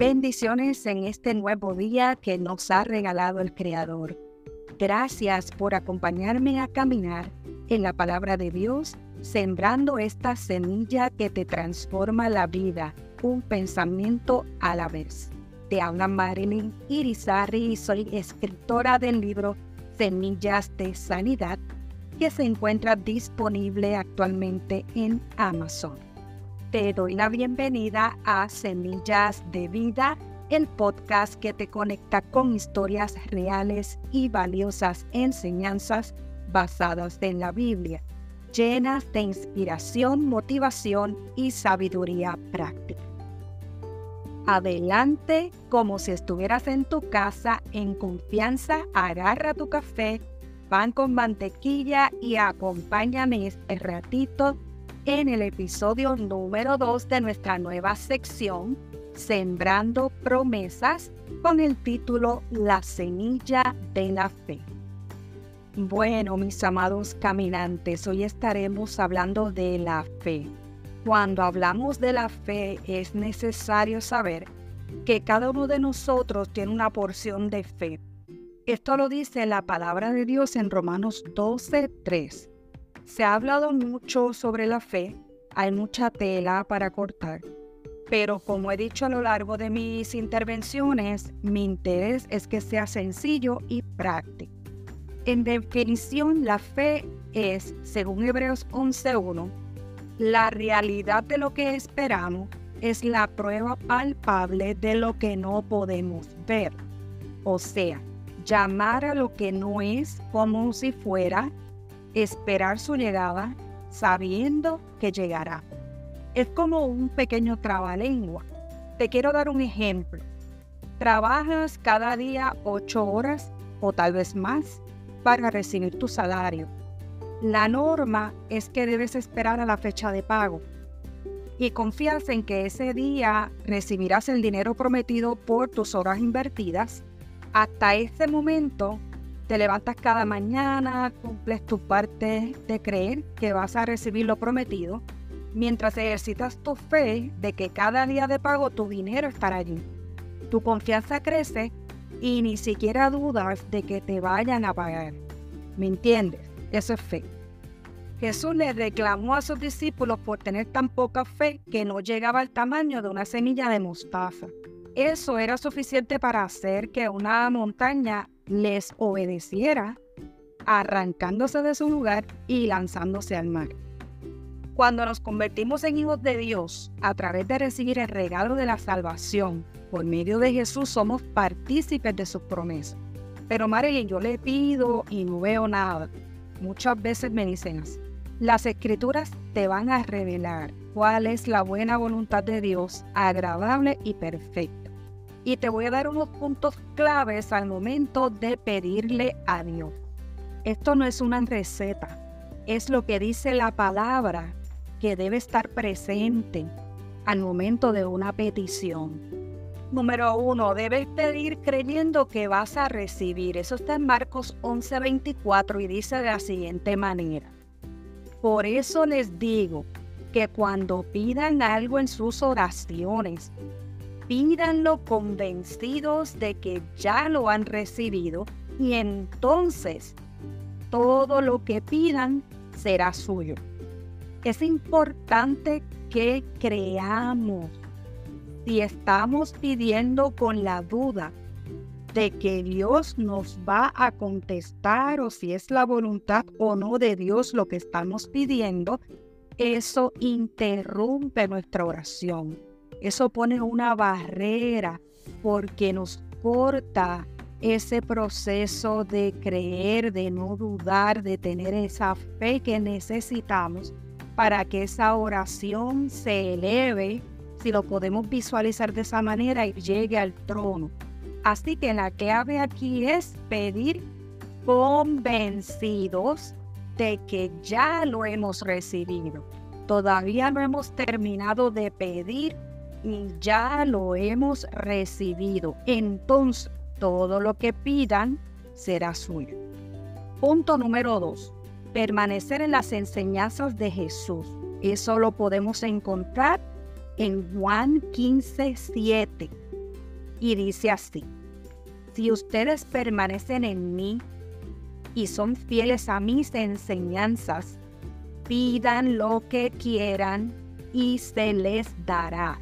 Bendiciones en este nuevo día que nos ha regalado el Creador. Gracias por acompañarme a caminar en la palabra de Dios, sembrando esta semilla que te transforma la vida, un pensamiento a la vez. Te habla Marilyn Irizarry y soy escritora del libro Semillas de Sanidad que se encuentra disponible actualmente en Amazon. Te doy la bienvenida a Semillas de Vida, el podcast que te conecta con historias reales y valiosas enseñanzas basadas en la Biblia, llenas de inspiración, motivación y sabiduría práctica. Adelante, como si estuvieras en tu casa, en confianza, agarra tu café, pan con mantequilla y acompáñame este ratito en el episodio número 2 de nuestra nueva sección, Sembrando Promesas, con el título La Semilla de la Fe. Bueno, mis amados caminantes, hoy estaremos hablando de la fe. Cuando hablamos de la fe es necesario saber que cada uno de nosotros tiene una porción de fe. Esto lo dice la palabra de Dios en Romanos 12:3. Se ha hablado mucho sobre la fe, hay mucha tela para cortar, pero como he dicho a lo largo de mis intervenciones, mi interés es que sea sencillo y práctico. En definición, la fe es, según Hebreos 11.1, la realidad de lo que esperamos es la prueba palpable de lo que no podemos ver. O sea, llamar a lo que no es como si fuera esperar su llegada sabiendo que llegará. Es como un pequeño trabalengua. Te quiero dar un ejemplo. Trabajas cada día ocho horas o tal vez más para recibir tu salario. La norma es que debes esperar a la fecha de pago y confías en que ese día recibirás el dinero prometido por tus horas invertidas. Hasta ese momento te levantas cada mañana, cumples tu parte de creer que vas a recibir lo prometido, mientras ejercitas tu fe de que cada día de pago tu dinero estará allí. Tu confianza crece y ni siquiera dudas de que te vayan a pagar. ¿Me entiendes? Eso es fe. Jesús le reclamó a sus discípulos por tener tan poca fe que no llegaba al tamaño de una semilla de mostaza. Eso era suficiente para hacer que una montaña les obedeciera, arrancándose de su lugar y lanzándose al mar. Cuando nos convertimos en hijos de Dios a través de recibir el regalo de la salvación por medio de Jesús, somos partícipes de sus promesas. Pero María, yo le pido y no veo nada. Muchas veces me dicen así. Las escrituras te van a revelar cuál es la buena voluntad de Dios, agradable y perfecta y te voy a dar unos puntos claves al momento de pedirle a Dios. Esto no es una receta, es lo que dice la palabra que debe estar presente al momento de una petición. Número uno, debes pedir creyendo que vas a recibir. Eso está en Marcos 11:24 y dice de la siguiente manera. Por eso les digo que cuando pidan algo en sus oraciones, pídanlo convencidos de que ya lo han recibido y entonces todo lo que pidan será suyo. Es importante que creamos. Si estamos pidiendo con la duda de que Dios nos va a contestar o si es la voluntad o no de Dios lo que estamos pidiendo, eso interrumpe nuestra oración eso pone una barrera porque nos corta ese proceso de creer, de no dudar, de tener esa fe que necesitamos para que esa oración se eleve, si lo podemos visualizar de esa manera, y llegue al trono. Así que la clave aquí es pedir convencidos de que ya lo hemos recibido. Todavía no hemos terminado de pedir y ya lo hemos recibido. Entonces, todo lo que pidan será suyo. Punto número dos, permanecer en las enseñanzas de Jesús. Eso lo podemos encontrar en Juan 15, 7. Y dice así, si ustedes permanecen en mí y son fieles a mis enseñanzas, pidan lo que quieran y se les dará.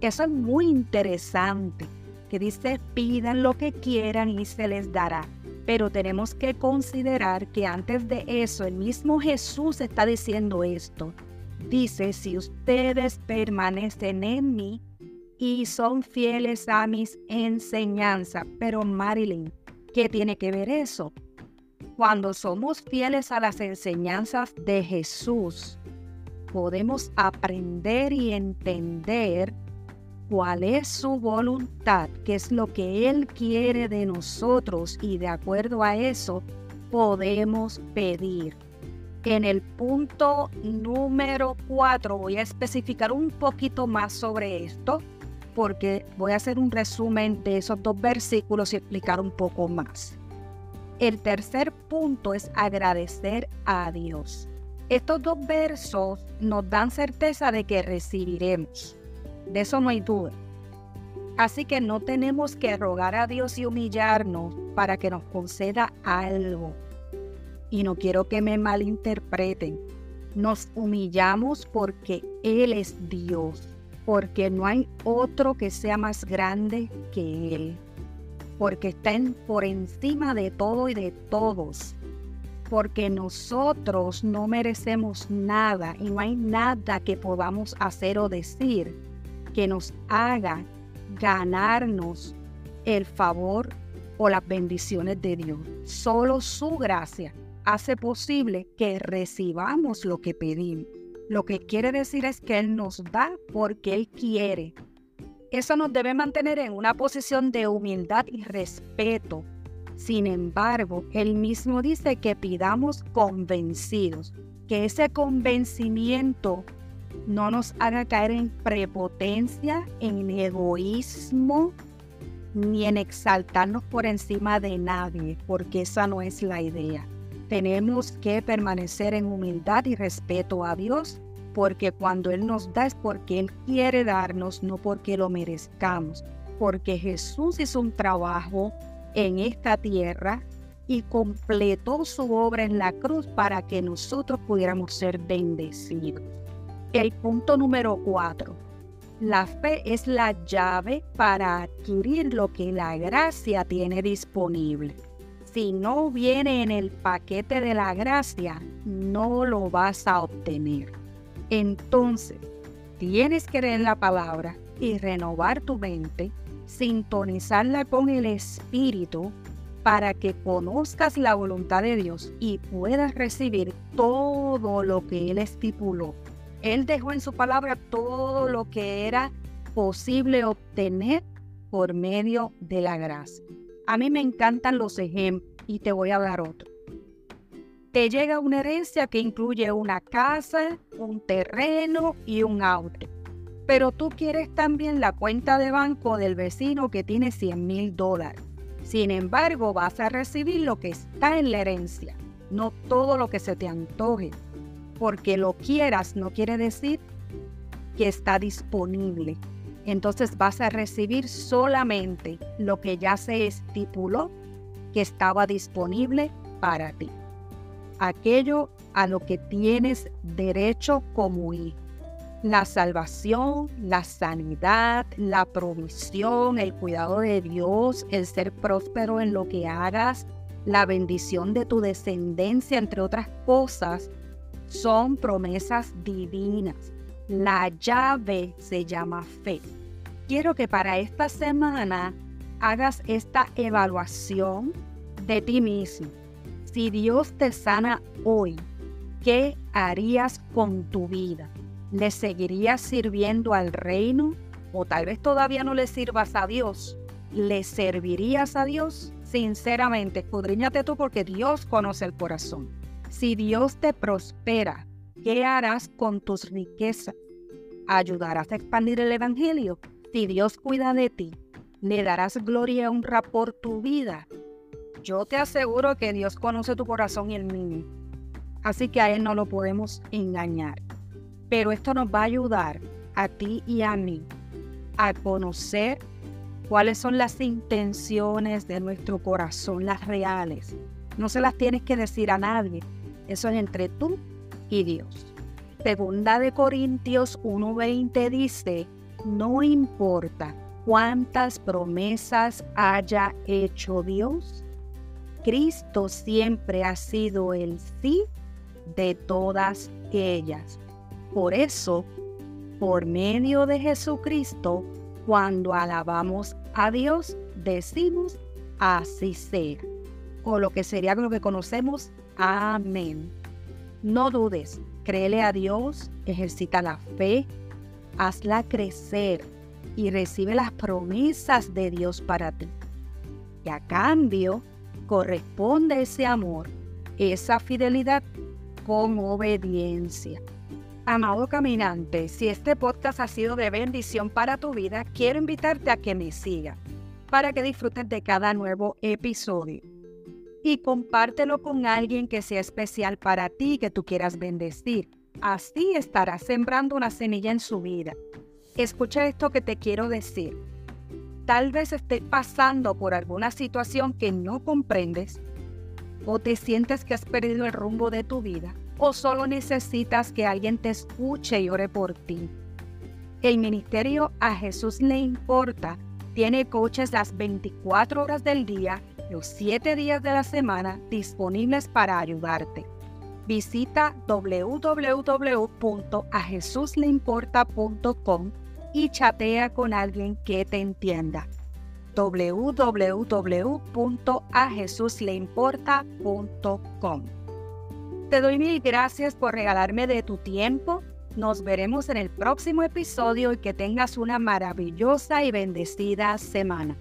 Eso es muy interesante, que dice pidan lo que quieran y se les dará. Pero tenemos que considerar que antes de eso, el mismo Jesús está diciendo esto. Dice, si ustedes permanecen en mí y son fieles a mis enseñanzas. Pero Marilyn, ¿qué tiene que ver eso? Cuando somos fieles a las enseñanzas de Jesús, podemos aprender y entender cuál es su voluntad, qué es lo que Él quiere de nosotros y de acuerdo a eso podemos pedir. En el punto número 4 voy a especificar un poquito más sobre esto porque voy a hacer un resumen de esos dos versículos y explicar un poco más. El tercer punto es agradecer a Dios. Estos dos versos nos dan certeza de que recibiremos. De eso no hay duda. Así que no tenemos que rogar a Dios y humillarnos para que nos conceda algo. Y no quiero que me malinterpreten. Nos humillamos porque Él es Dios, porque no hay otro que sea más grande que Él, porque está por encima de todo y de todos, porque nosotros no merecemos nada y no hay nada que podamos hacer o decir que nos haga ganarnos el favor o las bendiciones de Dios. Solo su gracia hace posible que recibamos lo que pedimos. Lo que quiere decir es que Él nos da porque Él quiere. Eso nos debe mantener en una posición de humildad y respeto. Sin embargo, Él mismo dice que pidamos convencidos, que ese convencimiento no nos haga caer en prepotencia, en egoísmo, ni en exaltarnos por encima de nadie, porque esa no es la idea. Tenemos que permanecer en humildad y respeto a Dios, porque cuando Él nos da es porque Él quiere darnos, no porque lo merezcamos, porque Jesús hizo un trabajo en esta tierra y completó su obra en la cruz para que nosotros pudiéramos ser bendecidos. El punto número cuatro. La fe es la llave para adquirir lo que la gracia tiene disponible. Si no viene en el paquete de la gracia, no lo vas a obtener. Entonces, tienes que leer la palabra y renovar tu mente, sintonizarla con el Espíritu para que conozcas la voluntad de Dios y puedas recibir todo lo que Él estipuló él dejó en su palabra todo lo que era posible obtener por medio de la gracia. A mí me encantan los ejemplos y te voy a dar otro. Te llega una herencia que incluye una casa, un terreno y un auto. Pero tú quieres también la cuenta de banco del vecino que tiene 100 mil dólares. Sin embargo, vas a recibir lo que está en la herencia, no todo lo que se te antoje porque lo quieras no quiere decir que está disponible. Entonces vas a recibir solamente lo que ya se estipuló que estaba disponible para ti. Aquello a lo que tienes derecho como hijo. La salvación, la sanidad, la provisión, el cuidado de Dios, el ser próspero en lo que hagas, la bendición de tu descendencia, entre otras cosas, son promesas divinas. La llave se llama fe. Quiero que para esta semana hagas esta evaluación de ti mismo. Si Dios te sana hoy, ¿qué harías con tu vida? ¿Le seguirías sirviendo al reino? O tal vez todavía no le sirvas a Dios. ¿Le servirías a Dios? Sinceramente, escudriñate tú porque Dios conoce el corazón. Si Dios te prospera, ¿qué harás con tus riquezas? ¿Ayudarás a expandir el Evangelio? Si Dios cuida de ti, ¿le darás gloria y honra por tu vida? Yo te aseguro que Dios conoce tu corazón y el mío. Así que a Él no lo podemos engañar. Pero esto nos va a ayudar a ti y a mí a conocer cuáles son las intenciones de nuestro corazón, las reales. No se las tienes que decir a nadie. Eso es entre tú y Dios. Segunda de Corintios 1:20 dice, no importa cuántas promesas haya hecho Dios, Cristo siempre ha sido el sí de todas ellas. Por eso, por medio de Jesucristo, cuando alabamos a Dios, decimos así sea. O lo que sería lo que conocemos, amén. No dudes, créele a Dios, ejercita la fe, hazla crecer y recibe las promesas de Dios para ti. Y a cambio, corresponde ese amor, esa fidelidad con obediencia. Amado caminante, si este podcast ha sido de bendición para tu vida, quiero invitarte a que me sigas para que disfrutes de cada nuevo episodio. Y compártelo con alguien que sea especial para ti que tú quieras bendecir. Así estarás sembrando una semilla en su vida. Escucha esto que te quiero decir. Tal vez estés pasando por alguna situación que no comprendes o te sientes que has perdido el rumbo de tu vida o solo necesitas que alguien te escuche y ore por ti. El ministerio a Jesús le importa. Tiene coaches las 24 horas del día, los 7 días de la semana disponibles para ayudarte. Visita www.ajesusleimporta.com y chatea con alguien que te entienda. www.ajesusleimporta.com. Te doy mil gracias por regalarme de tu tiempo. Nos veremos en el próximo episodio y que tengas una maravillosa y bendecida semana.